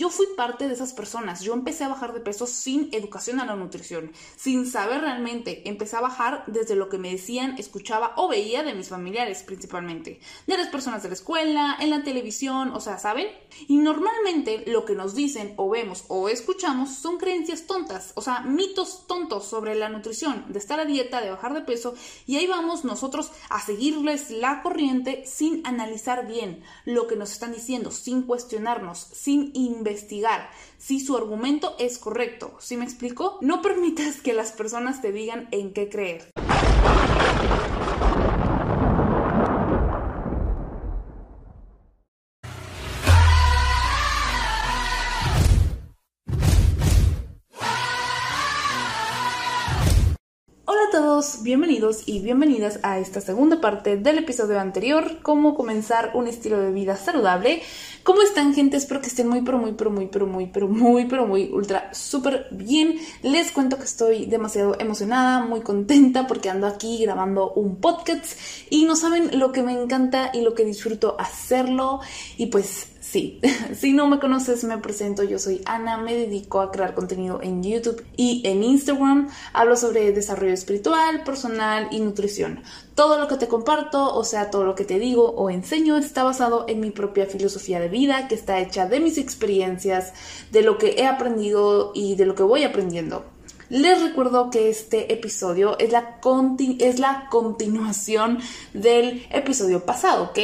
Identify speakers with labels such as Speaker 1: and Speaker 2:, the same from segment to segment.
Speaker 1: Yo fui parte de esas personas. Yo empecé a bajar de peso sin educación a la nutrición, sin saber realmente. Empecé a bajar desde lo que me decían, escuchaba o veía de mis familiares principalmente, de las personas de la escuela, en la televisión, o sea, ¿saben? Y normalmente lo que nos dicen o vemos o escuchamos son creencias tontas, o sea, mitos tontos sobre la nutrición, de estar a dieta, de bajar de peso, y ahí vamos nosotros a seguirles la corriente sin analizar bien lo que nos están diciendo, sin cuestionarnos, sin investigar si su argumento es correcto. ¿Sí me explico? No permitas que las personas te digan en qué creer. Bienvenidos y bienvenidas a esta segunda parte del episodio anterior, cómo comenzar un estilo de vida saludable. ¿Cómo están gente? Espero que estén muy, pero muy, pero muy, pero muy, pero muy, pero muy, ultra, súper bien. Les cuento que estoy demasiado emocionada, muy contenta porque ando aquí grabando un podcast y no saben lo que me encanta y lo que disfruto hacerlo y pues Sí, si no me conoces, me presento. Yo soy Ana, me dedico a crear contenido en YouTube y en Instagram. Hablo sobre desarrollo espiritual, personal y nutrición. Todo lo que te comparto, o sea, todo lo que te digo o enseño, está basado en mi propia filosofía de vida, que está hecha de mis experiencias, de lo que he aprendido y de lo que voy aprendiendo. Les recuerdo que este episodio es la, es la continuación del episodio pasado, ¿ok?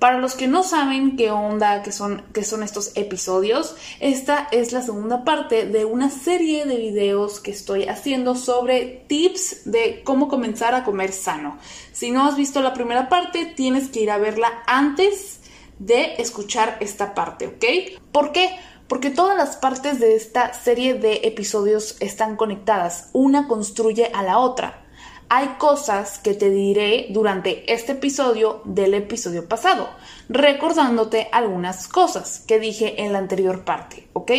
Speaker 1: Para los que no saben qué onda, qué son, qué son estos episodios, esta es la segunda parte de una serie de videos que estoy haciendo sobre tips de cómo comenzar a comer sano. Si no has visto la primera parte, tienes que ir a verla antes de escuchar esta parte, ¿ok? ¿Por qué? Porque todas las partes de esta serie de episodios están conectadas, una construye a la otra hay cosas que te diré durante este episodio del episodio pasado, recordándote algunas cosas que dije en la anterior parte, ¿ok?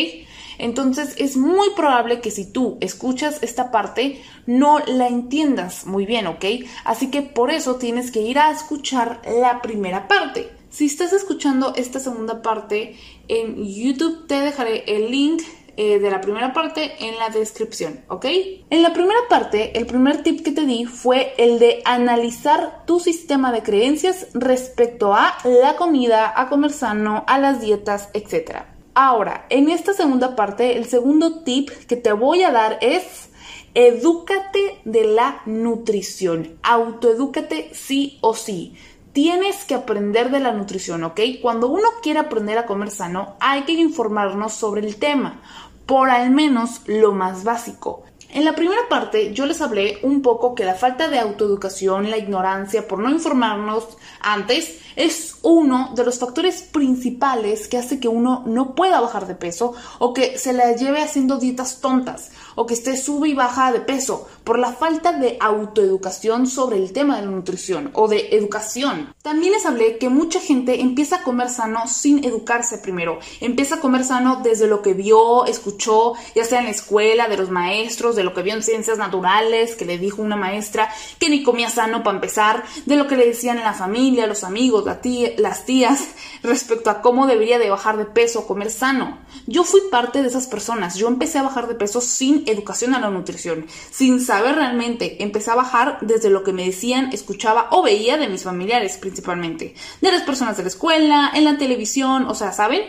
Speaker 1: Entonces es muy probable que si tú escuchas esta parte no la entiendas muy bien, ¿ok? Así que por eso tienes que ir a escuchar la primera parte. Si estás escuchando esta segunda parte en YouTube te dejaré el link eh, de la primera parte en la descripción, ¿ok? En la primera parte, el primer tip que te di fue el de analizar tu sistema de creencias respecto a la comida, a comer sano, a las dietas, etc. Ahora, en esta segunda parte, el segundo tip que te voy a dar es edúcate de la nutrición, autoedúcate sí o sí. Tienes que aprender de la nutrición, ¿ok? Cuando uno quiere aprender a comer sano, hay que informarnos sobre el tema, por al menos lo más básico. En la primera parte yo les hablé un poco que la falta de autoeducación, la ignorancia por no informarnos antes es uno de los factores principales que hace que uno no pueda bajar de peso o que se la lleve haciendo dietas tontas o que esté sube y baja de peso por la falta de autoeducación sobre el tema de la nutrición o de educación. También les hablé que mucha gente empieza a comer sano sin educarse primero. Empieza a comer sano desde lo que vio, escuchó, ya sea en la escuela, de los maestros, de lo que vio en ciencias naturales, que le dijo una maestra que ni comía sano para empezar, de lo que le decían la familia, los amigos, las tías, respecto a cómo debería de bajar de peso, comer sano. Yo fui parte de esas personas. Yo empecé a bajar de peso sin educación a la nutrición, sin saber realmente. Empecé a bajar desde lo que me decían, escuchaba o veía de mis familiares principalmente, de las personas de la escuela, en la televisión, o sea, ¿saben?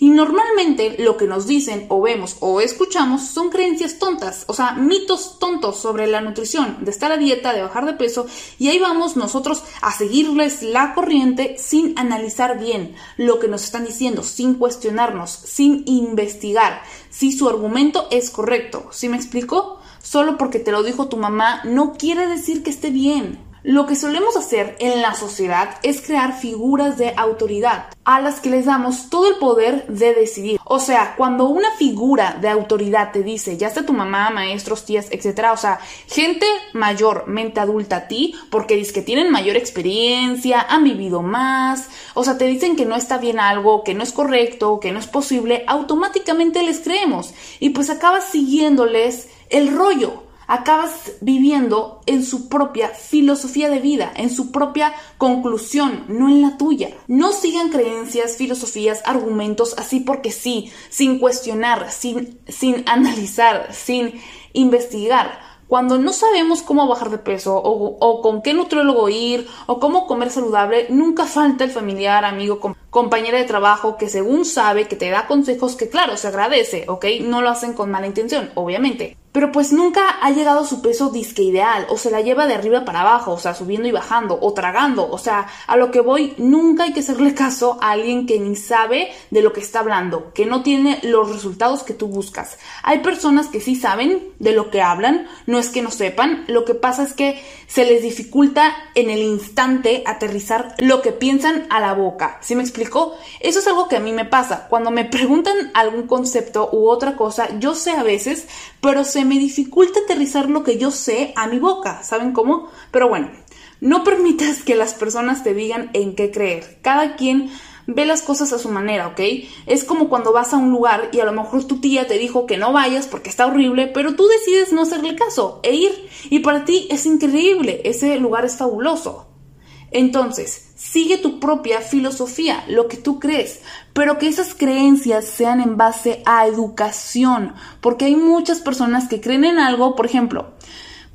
Speaker 1: Y normalmente lo que nos dicen o vemos o escuchamos son creencias tontas, o sea, mitos tontos sobre la nutrición, de estar a dieta, de bajar de peso, y ahí vamos nosotros a seguirles la corriente sin analizar bien lo que nos están diciendo, sin cuestionarnos, sin investigar si su argumento es correcto. ¿Sí me explico? Solo porque te lo dijo tu mamá no quiere decir que esté bien. Lo que solemos hacer en la sociedad es crear figuras de autoridad a las que les damos todo el poder de decidir. O sea, cuando una figura de autoridad te dice, ya sea tu mamá, maestros, tías, etcétera, o sea, gente mayor, mente adulta a ti, porque dice que tienen mayor experiencia, han vivido más, o sea, te dicen que no está bien algo, que no es correcto, que no es posible, automáticamente les creemos y pues acabas siguiéndoles el rollo acabas viviendo en su propia filosofía de vida, en su propia conclusión, no en la tuya. No sigan creencias, filosofías, argumentos así porque sí, sin cuestionar, sin, sin analizar, sin investigar cuando no sabemos cómo bajar de peso o, con qué nutriólogo ir o cómo comer saludable, nunca falta el familiar, amigo, compañera de trabajo que según sabe que te da consejos que claro, se agradece, ¿ok? No lo hacen con mala intención, obviamente pero pues nunca ha llegado a su peso disque ideal, o se la lleva de arriba para abajo, o sea, subiendo y bajando, o tragando, o sea, a lo que voy, nunca hay que hacerle caso a alguien que ni sabe de lo que está hablando, que no tiene los resultados que tú buscas. Hay personas que sí saben de lo que hablan, no es que no sepan, lo que pasa es que se les dificulta en el instante aterrizar lo que piensan a la boca. ¿Sí me Eso es algo que a mí me pasa. Cuando me preguntan algún concepto u otra cosa, yo sé a veces, pero se me dificulta aterrizar lo que yo sé a mi boca. ¿Saben cómo? Pero bueno, no permitas que las personas te digan en qué creer. Cada quien ve las cosas a su manera, ¿ok? Es como cuando vas a un lugar y a lo mejor tu tía te dijo que no vayas porque está horrible, pero tú decides no hacerle caso e ir. Y para ti es increíble, ese lugar es fabuloso. Entonces, sigue tu propia filosofía, lo que tú crees, pero que esas creencias sean en base a educación, porque hay muchas personas que creen en algo, por ejemplo,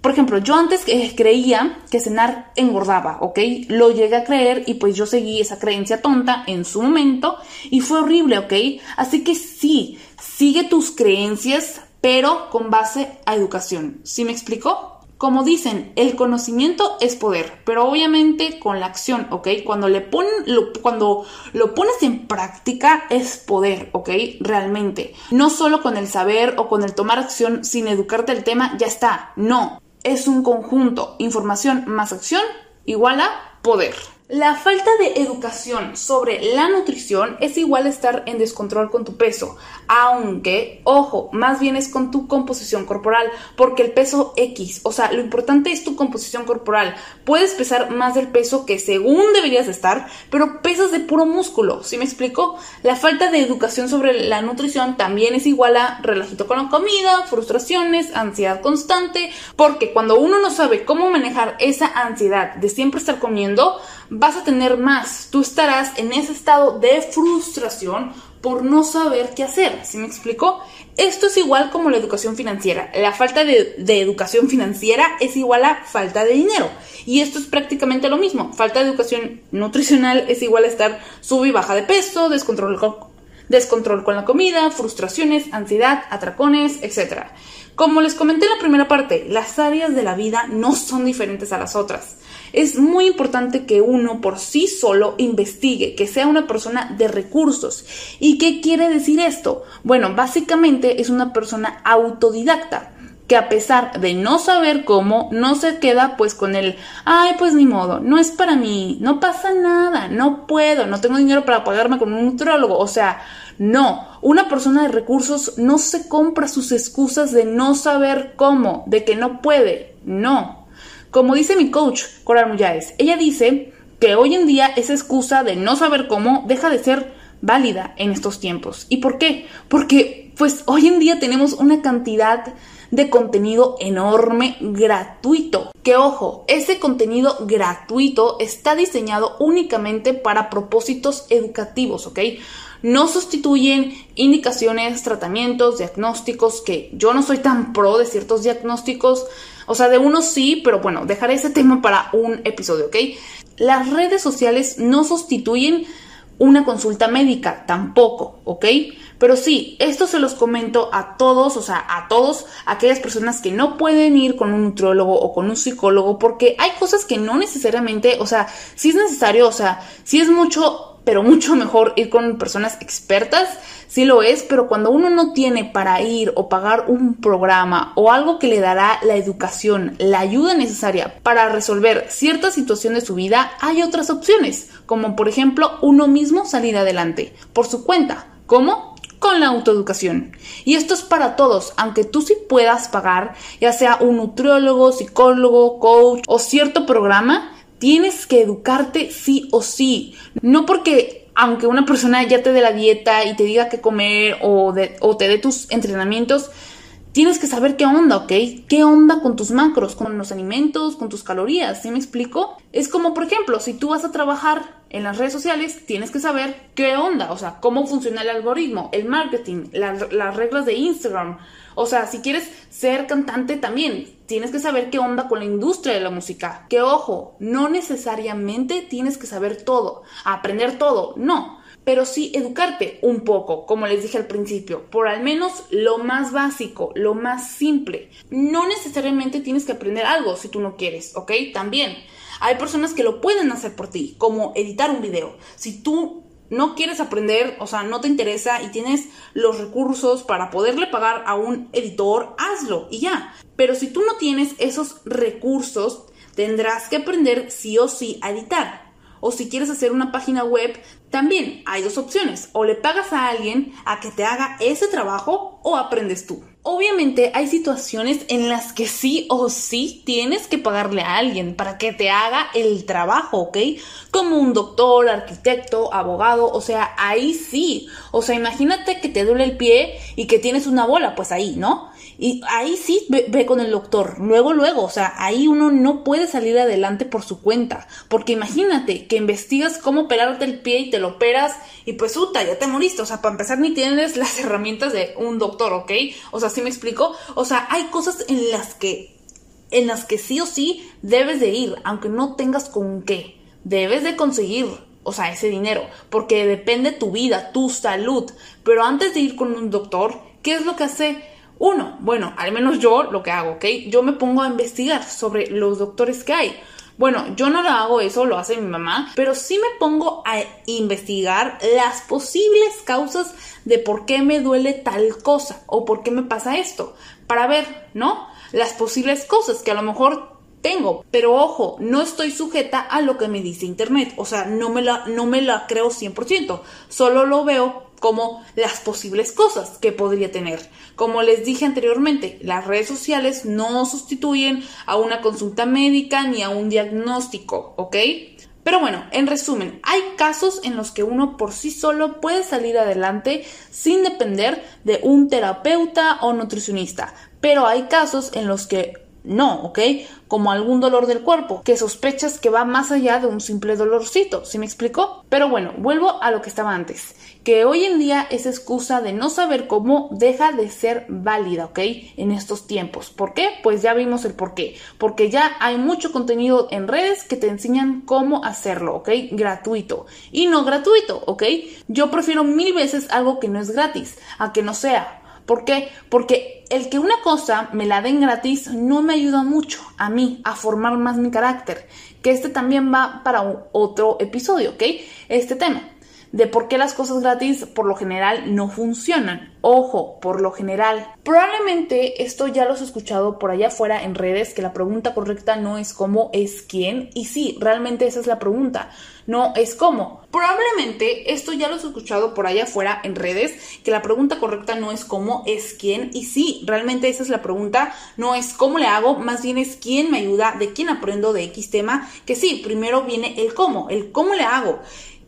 Speaker 1: por ejemplo, yo antes eh, creía que cenar engordaba, ¿ok? Lo llegué a creer y pues yo seguí esa creencia tonta en su momento y fue horrible, ¿ok? Así que sí, sigue tus creencias, pero con base a educación. ¿Sí me explico? Como dicen, el conocimiento es poder, pero obviamente con la acción, ¿ok? Cuando, le ponen, lo, cuando lo pones en práctica es poder, ¿ok? Realmente. No solo con el saber o con el tomar acción sin educarte el tema, ya está. No, es un conjunto. Información más acción igual a poder. La falta de educación sobre la nutrición es igual a estar en descontrol con tu peso, aunque, ojo, más bien es con tu composición corporal, porque el peso X, o sea, lo importante es tu composición corporal. Puedes pesar más del peso que según deberías estar, pero pesas de puro músculo, ¿sí me explico? La falta de educación sobre la nutrición también es igual a relajito con la comida, frustraciones, ansiedad constante, porque cuando uno no sabe cómo manejar esa ansiedad de siempre estar comiendo, vas a tener más. Tú estarás en ese estado de frustración por no saber qué hacer. ¿Sí me explico? Esto es igual como la educación financiera. La falta de, educación financiera es igual a falta de dinero. Y esto es prácticamente lo mismo. Falta de educación nutricional es igual a estar sub y baja de peso, descontrol con, descontrol con la comida, frustraciones, ansiedad, atracones, etc. Como les comenté en la primera parte, las áreas de la vida no son diferentes a las otras es muy importante que uno por sí solo investigue, que sea una persona de recursos. ¿Y qué quiere decir esto? Bueno, básicamente es una persona autodidacta que a pesar de no saber cómo, no se queda pues con el, ay, pues ni modo, no es para mí, no pasa nada, no puedo, no tengo dinero para pagarme con un nutrólogo, o sea, no, una persona de recursos no se compra sus excusas de no saber cómo, de que no puede, no, como dice mi coach, Coral Muyáez, ella dice que hoy en día esa excusa de no saber cómo deja de ser válida en estos tiempos. ¿Y por qué? Porque pues hoy en día tenemos una cantidad de contenido enorme gratuito. Que ojo, ese contenido gratuito está diseñado únicamente para propósitos educativos, ¿ok? No sustituyen indicaciones, tratamientos, diagnósticos, que yo no soy tan pro de ciertos diagnósticos o sea, de uno sí, pero bueno, dejaré ese tema para un episodio, ¿ok? Las redes sociales no sustituyen una consulta médica, tampoco, ¿ok? Pero sí, esto se los comento a todos, o sea, a todos aquellas personas que no pueden ir con un nutriólogo o con un psicólogo, porque hay cosas que no necesariamente, o sea, si es necesario, o sea, si es mucho pero mucho mejor ir con personas expertas, sí lo es, pero cuando uno no tiene para ir o pagar un programa o algo que le dará la educación, la ayuda necesaria para resolver cierta situación de su vida, hay otras opciones, como por ejemplo uno mismo salir adelante por su cuenta. ¿Cómo? con la autoeducación. Y esto es para todos, aunque tú sí puedas pagar, ya sea un nutriólogo, psicólogo, coach o cierto programa, Tienes que educarte sí o sí. No porque aunque una persona ya te dé la dieta y te diga qué comer o, te dé tus entrenamientos, tienes que saber qué onda, ¿ok? ¿Qué onda con tus macros, con los alimentos, con tus calorías? ¿Sí me explico? Es como, por ejemplo, si tú vas a trabajar en las redes sociales, tienes que saber qué onda, o sea, cómo funciona el algoritmo, el marketing, las reglas de Instagram. O sea, si quieres ser cantante también, tienes que saber qué onda con la industria de la música. Que ojo, no necesariamente tienes que saber todo, aprender todo, no pero sí educarte un poco, como les dije al principio, por al menos lo más básico, lo más simple. No necesariamente tienes que aprender algo si tú no quieres, ¿ok? También hay personas que lo pueden hacer por ti, como editar un video. Si tú no quieres aprender, o sea, no te interesa y tienes los recursos para poderle pagar a un editor, hazlo y ya. Pero si tú no tienes esos recursos, tendrás que aprender sí o sí a editar. O si quieres hacer una página web, también hay dos opciones. O le pagas a alguien a que te haga ese trabajo o aprendes tú. Obviamente hay situaciones en las que sí o sí tienes que pagarle a alguien para que te haga el trabajo, ¿ok? Como un doctor, arquitecto, abogado, o sea, ahí sí. O sea, imagínate que te duele el pie y que tienes una bola, pues ahí, ¿no? Y ahí sí ve, con el doctor, luego, luego, o sea, ahí uno no puede salir adelante por su cuenta, porque imagínate que investigas cómo operarte el pie y te lo operas y pues, puta, ya te moriste, o sea, para empezar ni tienes las herramientas de un doctor, ¿ok? O sea, ¿sí me explico? O sea, hay cosas en las que, en las que sí o sí debes de ir, aunque no tengas con qué, debes de conseguir o sea, ese dinero, porque depende tu vida, tu salud. Pero antes de ir con un doctor, ¿qué es lo que hace? Uno, bueno, al menos yo lo que hago, ¿ok? Yo me pongo a investigar sobre los doctores que hay. Bueno, yo no lo hago eso, lo hace mi mamá, pero sí me pongo a investigar las posibles causas de por qué me duele tal cosa o por qué me pasa esto, para ver, ¿no? Las posibles cosas que a lo mejor tengo, pero ojo, no estoy sujeta a lo que me dice internet, o sea, no me la, no me la creo 100%, solo lo veo como las posibles cosas que podría tener. Como les dije anteriormente, las redes sociales no sustituyen a una consulta médica ni a un diagnóstico, ¿ok? Pero bueno, en resumen, hay casos en los que uno por sí solo puede salir adelante sin depender de un terapeuta o nutricionista, pero hay casos en los que no, ¿ok? Como algún dolor del cuerpo, que sospechas que va más allá de un simple dolorcito, ¿sí me explicó? Pero bueno, vuelvo a lo que estaba antes, que hoy en día esa excusa de no saber cómo deja de ser válida, ¿ok? En estos tiempos. ¿Por qué? Pues ya vimos el por qué. Porque ya hay mucho contenido en redes que te enseñan cómo hacerlo, ¿ok? Gratuito. Y no gratuito, ¿ok? Yo prefiero mil veces algo que no es gratis, a que no sea. ¿Por qué? Porque el que una cosa me la den gratis no me ayuda mucho a mí a formar más mi carácter. Que este también va para otro episodio, ¿ok? Este tema de por qué las cosas gratis por lo general no funcionan. Ojo, por lo general. Probablemente esto ya lo has escuchado por allá afuera en redes, que la pregunta correcta no es cómo, es quién. Y sí, realmente esa es la pregunta, no es cómo. Probablemente esto ya lo has escuchado por allá afuera en redes, que la pregunta correcta no es cómo, es quién. Y sí, realmente esa es la pregunta, no es cómo le hago, más bien es quién me ayuda, de quién aprendo de X tema, que sí, primero viene el cómo, el cómo le hago.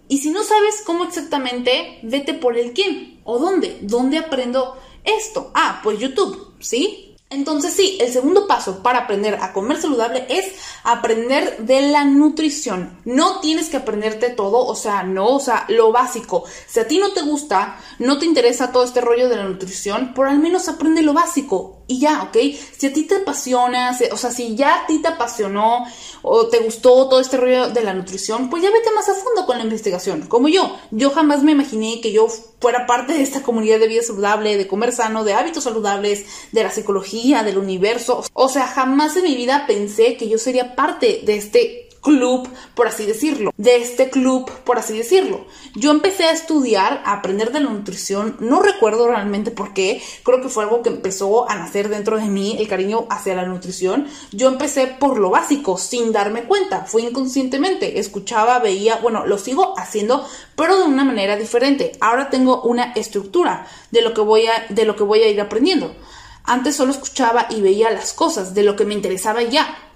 Speaker 1: Y si no sabes cómo exactamente, vete por el quién o dónde. ¿Dónde aprendo esto? Ah, pues YouTube, ¿sí? Entonces sí, el segundo paso para aprender a comer saludable es aprender de la nutrición. No tienes que aprenderte todo, o sea, no, o sea, lo básico. Si a ti no te gusta, no te interesa todo este rollo de la nutrición, por al menos aprende lo básico y ya, ¿ok? Si a ti te apasiona, o sea, si ya a ti te apasionó o te gustó todo este rollo de la nutrición, pues ya vete más a fondo con la investigación, como yo. Yo jamás me imaginé que yo fuera parte de esta comunidad de vida saludable, de comer sano, de hábitos saludables, de la psicología, del universo. O sea, jamás en mi vida pensé que yo sería parte de este club, por así decirlo, de este club, por así decirlo. Yo empecé a estudiar, a aprender de la nutrición, no recuerdo realmente por qué, creo que fue algo que empezó a nacer dentro de mí, el cariño hacia la nutrición. Yo empecé por lo básico, sin darme cuenta, fue inconscientemente, escuchaba, veía, bueno, lo sigo haciendo, pero de una manera diferente. Ahora tengo una estructura de lo que voy a, de lo que voy a ir aprendiendo. Antes solo escuchaba y veía las cosas de lo que me interesaba ya.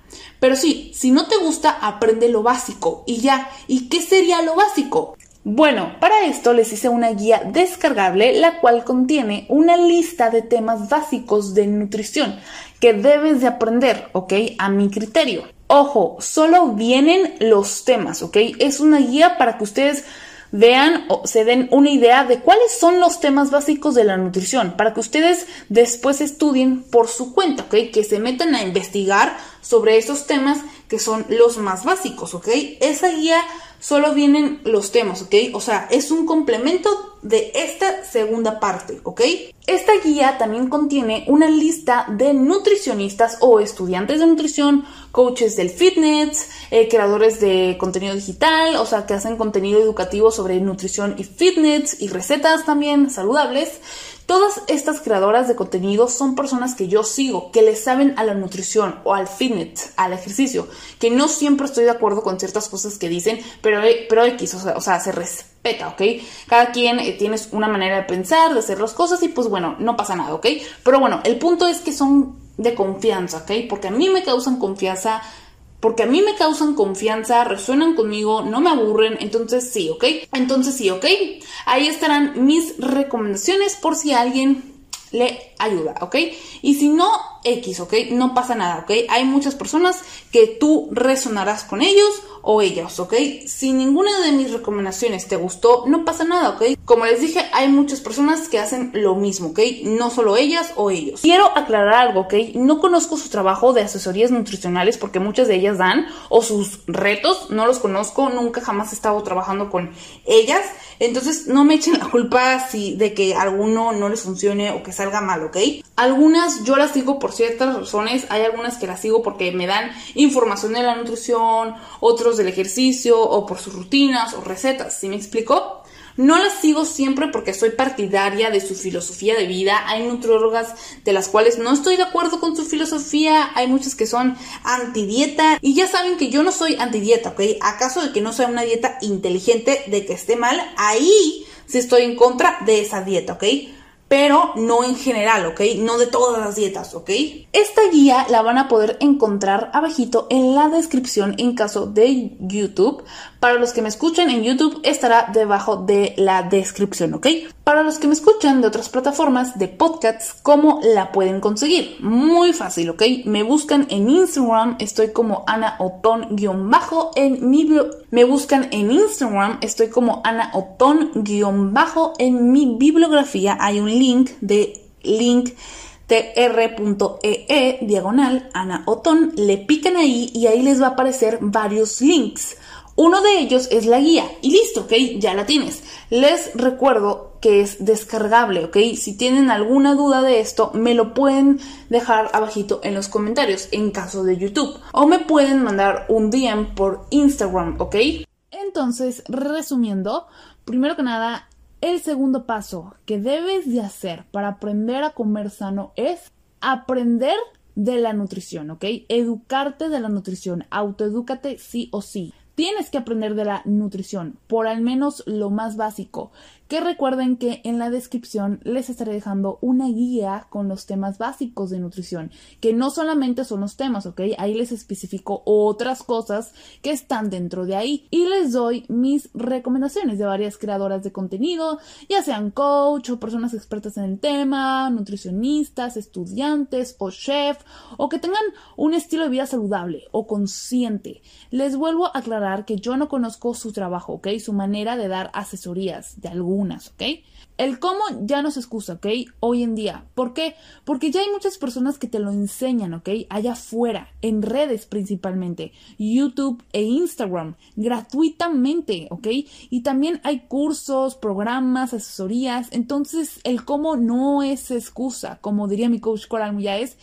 Speaker 1: Pero sí, si no te gusta, aprende lo básico y ya. ¿Y qué sería lo básico? Bueno, para esto les hice una guía descargable, la cual contiene una lista de temas básicos de nutrición que debes de aprender, ¿ok? A mi criterio. Ojo, solo vienen los temas, ¿ok? Es una guía para que ustedes vean o se den una idea de cuáles son los temas básicos de la nutrición, para que ustedes después estudien por su cuenta, ¿ok? Que se metan a investigar sobre esos temas que son los más básicos, ¿ok? Esa guía solo vienen los temas, ¿ok? O sea, es un complemento de esta segunda parte, ¿ok? Esta guía también contiene una lista de nutricionistas o estudiantes de nutrición, coaches del fitness, eh, creadores de contenido digital, o sea, que hacen contenido educativo sobre nutrición y fitness y recetas también saludables. Todas estas creadoras de contenido son personas que yo sigo, que le saben a la nutrición o al fitness, al ejercicio, que no siempre estoy de acuerdo con ciertas cosas que dicen, pero, pero X, o sea, se respeta, ¿ok? Cada quien eh, tiene una manera de pensar, de hacer las cosas y pues bueno, no pasa nada, ¿ok? Pero bueno, el punto es que son de confianza, ¿ok? Porque a mí me causan confianza porque a mí me causan confianza, resuenan conmigo, no me aburren, entonces sí, ¿ok? Entonces sí, ¿ok? Ahí estarán mis recomendaciones por si alguien le ayuda, ¿ok? Y si no, X, ¿ok? No pasa nada, ¿ok? Hay muchas personas que tú resonarás con ellos o ellas, ¿ok? Si ninguna de mis recomendaciones te gustó, no pasa nada, ¿ok? Como les dije, hay muchas personas que hacen lo mismo, ¿ok? No solo ellas o ellos. Quiero aclarar algo, ¿ok? No conozco su trabajo de asesorías nutricionales porque muchas de ellas dan, o sus retos, no los conozco, nunca jamás he estado trabajando con ellas. Entonces, no me echen la culpa si de que alguno no les funcione o que salga mal, ¿ok? Algunas yo las sigo por ciertas razones, hay algunas que las sigo porque me dan información de la nutrición, otros del ejercicio o por sus rutinas o recetas, ¿sí me explico? No las sigo siempre porque soy partidaria de su filosofía de vida. Hay nutriólogas de las cuales no estoy de acuerdo con su filosofía. Hay muchas que son antidieta. Y ya saben que yo no soy antidieta, ¿ok? Acaso de que no sea una dieta inteligente, de que esté mal, ahí sí estoy en contra de esa dieta, ¿ok? Pero no en general, ¿ok? No de todas las dietas, ¿ok? Esta guía la van a poder encontrar abajito en la descripción en caso de YouTube. Para los que me escuchan en YouTube estará debajo de la descripción, ¿ok? Para los que me escuchan de otras plataformas de podcasts, ¿cómo la pueden conseguir? Muy fácil, ¿ok? Me buscan en Instagram, estoy como Ana Otón-bajo en mi me buscan en Instagram, estoy como Ana Otón-bajo en mi bibliografía hay un link de link tr.ee e, diagonal Ana Otón, le pican ahí y ahí les va a aparecer varios links. Uno de ellos es la guía y listo, ¿ok? Ya la tienes. Les recuerdo que es descargable, ¿ok? Si tienen alguna duda de esto, me lo pueden dejar abajito en los comentarios en caso de YouTube o me pueden mandar un DM por Instagram, ¿ok? Entonces, resumiendo, primero que nada, el segundo paso que debes de hacer para aprender a comer sano es aprender de la nutrición, ¿ok? Educarte de la nutrición, autoedúcate sí o sí. Tienes que aprender de la nutrición, por al menos lo más básico que recuerden que en la descripción les estaré dejando una guía con los temas básicos de nutrición, que no solamente son los temas, ¿ok? Ahí les especifico otras cosas que están dentro de ahí y les doy mis recomendaciones de varias creadoras de contenido, ya sean coach o personas expertas en el tema, nutricionistas, estudiantes o chef, o que tengan un estilo de vida saludable o consciente. Les vuelvo a aclarar que yo no conozco su trabajo, ¿ok? Su manera de dar asesorías de algún ¿ok? El cómo ya no se excusa, ¿ok? Hoy en día. ¿Por qué? Porque ya hay muchas personas que te lo enseñan, ¿ok? Allá afuera, en redes principalmente, YouTube e Instagram, gratuitamente, ¿ok? Y también hay cursos, programas, asesorías. Entonces, el cómo no es excusa, como diría mi coach Coral es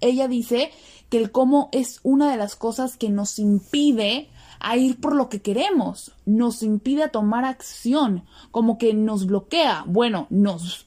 Speaker 1: Ella dice que el cómo es una de las cosas que nos impide a ir por lo que queremos, nos impide tomar acción, como que nos bloquea, bueno, nos,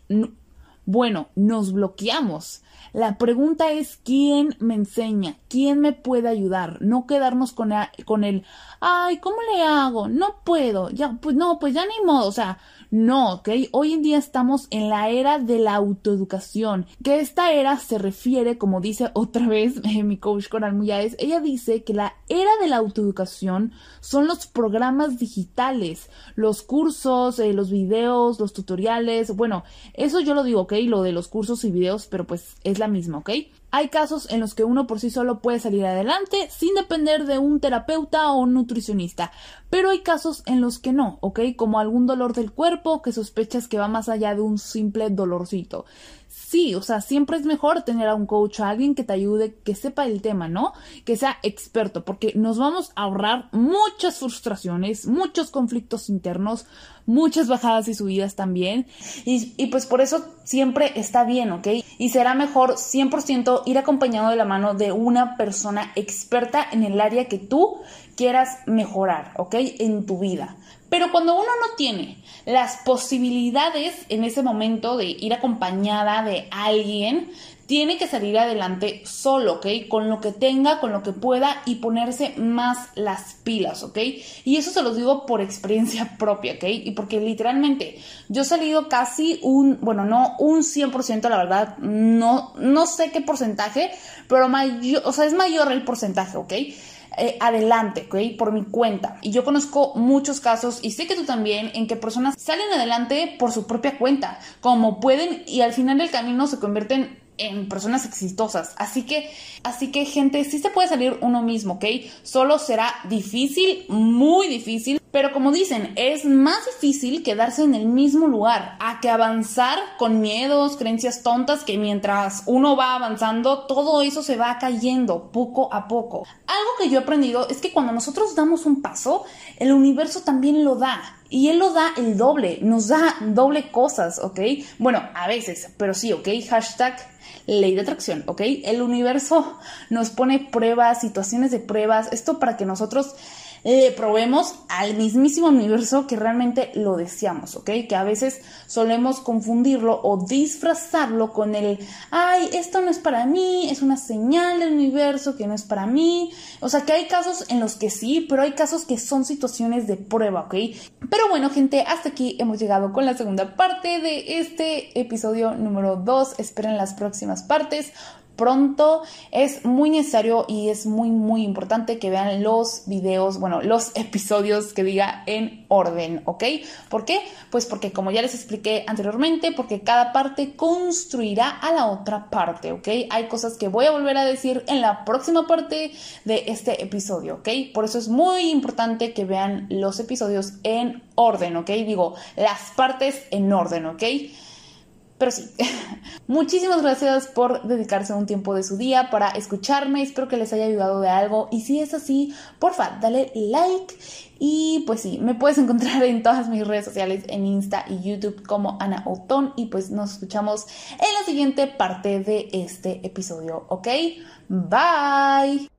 Speaker 1: Bueno, nos bloqueamos. La pregunta es quién me enseña, quién me puede ayudar, no quedarnos con, con el, ay, ¿cómo le hago? No puedo, ya, pues no, pues ya ni modo, o sea, no, ¿ok? Hoy en día estamos en la era de la autoeducación, que esta era se refiere, como dice otra vez eh, mi coach Coral Muyáez, ella dice que la era de la autoeducación son los programas digitales, los cursos, eh, los videos, los tutoriales, bueno, eso yo lo digo, ¿ok? Lo de los cursos y videos, pero pues es la misma, ¿ok? Hay casos en los que uno por sí solo puede salir adelante sin depender de un terapeuta o un nutricionista, pero hay casos en los que no, ¿ok? Como algún dolor del cuerpo que sospechas que va más allá de un simple dolorcito sí, o sea, siempre es mejor tener a un coach, a alguien que te ayude, que sepa el tema, ¿no? Que sea experto, porque nos vamos a ahorrar muchas frustraciones, muchos conflictos internos, muchas bajadas y subidas también. Y, y pues por eso siempre está bien, ¿ok? Y será mejor 100% ir acompañado de la mano de una persona experta en el área que tú quieras mejorar, ¿ok? En tu vida. Pero cuando uno no tiene las posibilidades en ese momento de ir acompañada de alguien, tiene que salir adelante solo, ¿ok? Con lo que tenga, con lo que pueda y ponerse más las pilas, ¿ok? Y eso se los digo por experiencia propia, ¿ok? Y porque literalmente yo he salido casi un, bueno, no un 100%, la verdad, no, no sé qué porcentaje, pero mayor, o sea, es mayor el porcentaje, ¿ok? Eh, adelante, ¿ok? Por mi cuenta. Y yo conozco muchos casos, y sé que tú también, en que personas salen adelante por su propia cuenta, como pueden, y al final del camino se convierten en personas exitosas. Así que, así que gente, sí se puede salir uno mismo, ¿ok? Solo será difícil, muy difícil, pero como dicen, es más difícil quedarse en el mismo lugar a que avanzar con miedos, creencias tontas, que mientras uno va avanzando, todo eso se va cayendo poco a poco. Algo que yo he aprendido es que cuando nosotros damos un paso, el universo también lo da. Y él lo da el doble, nos da doble cosas, ¿ok? Bueno, a veces, pero sí, ¿ok? Hashtag ley de atracción, ¿ok? El universo nos pone pruebas, situaciones de pruebas, esto para que nosotros le probemos al mismísimo universo que realmente lo deseamos, ¿ok? Que a veces solemos confundirlo o disfrazarlo con el, ay, esto no es para mí, es una señal del universo que no es para mí. O sea, que hay casos en los que sí, pero hay casos que son situaciones de prueba, ¿ok? Pero bueno, gente, hasta aquí hemos llegado con la segunda parte de este episodio número 2. Esperen las próximas partes pronto. Es muy necesario y es muy, muy importante que vean los videos, bueno, los episodios que diga en orden, ¿ok? ¿Por qué? Pues porque como ya les expliqué anteriormente, porque cada parte construirá a la otra parte, ¿ok? Hay cosas que voy a volver a decir en la próxima parte de este episodio, ¿ok? Por eso es muy importante que vean los episodios en orden, ¿ok? Digo, las partes en orden, ¿ok? Pero sí, muchísimas gracias por dedicarse un tiempo de su día para escucharme. Espero que les haya ayudado de algo. Y si es así, porfa, dale like. Y pues sí, me puedes encontrar en todas mis redes sociales, en Insta y YouTube como Ana Otón. Y pues nos escuchamos en la siguiente parte de este episodio, ¿ok? Bye.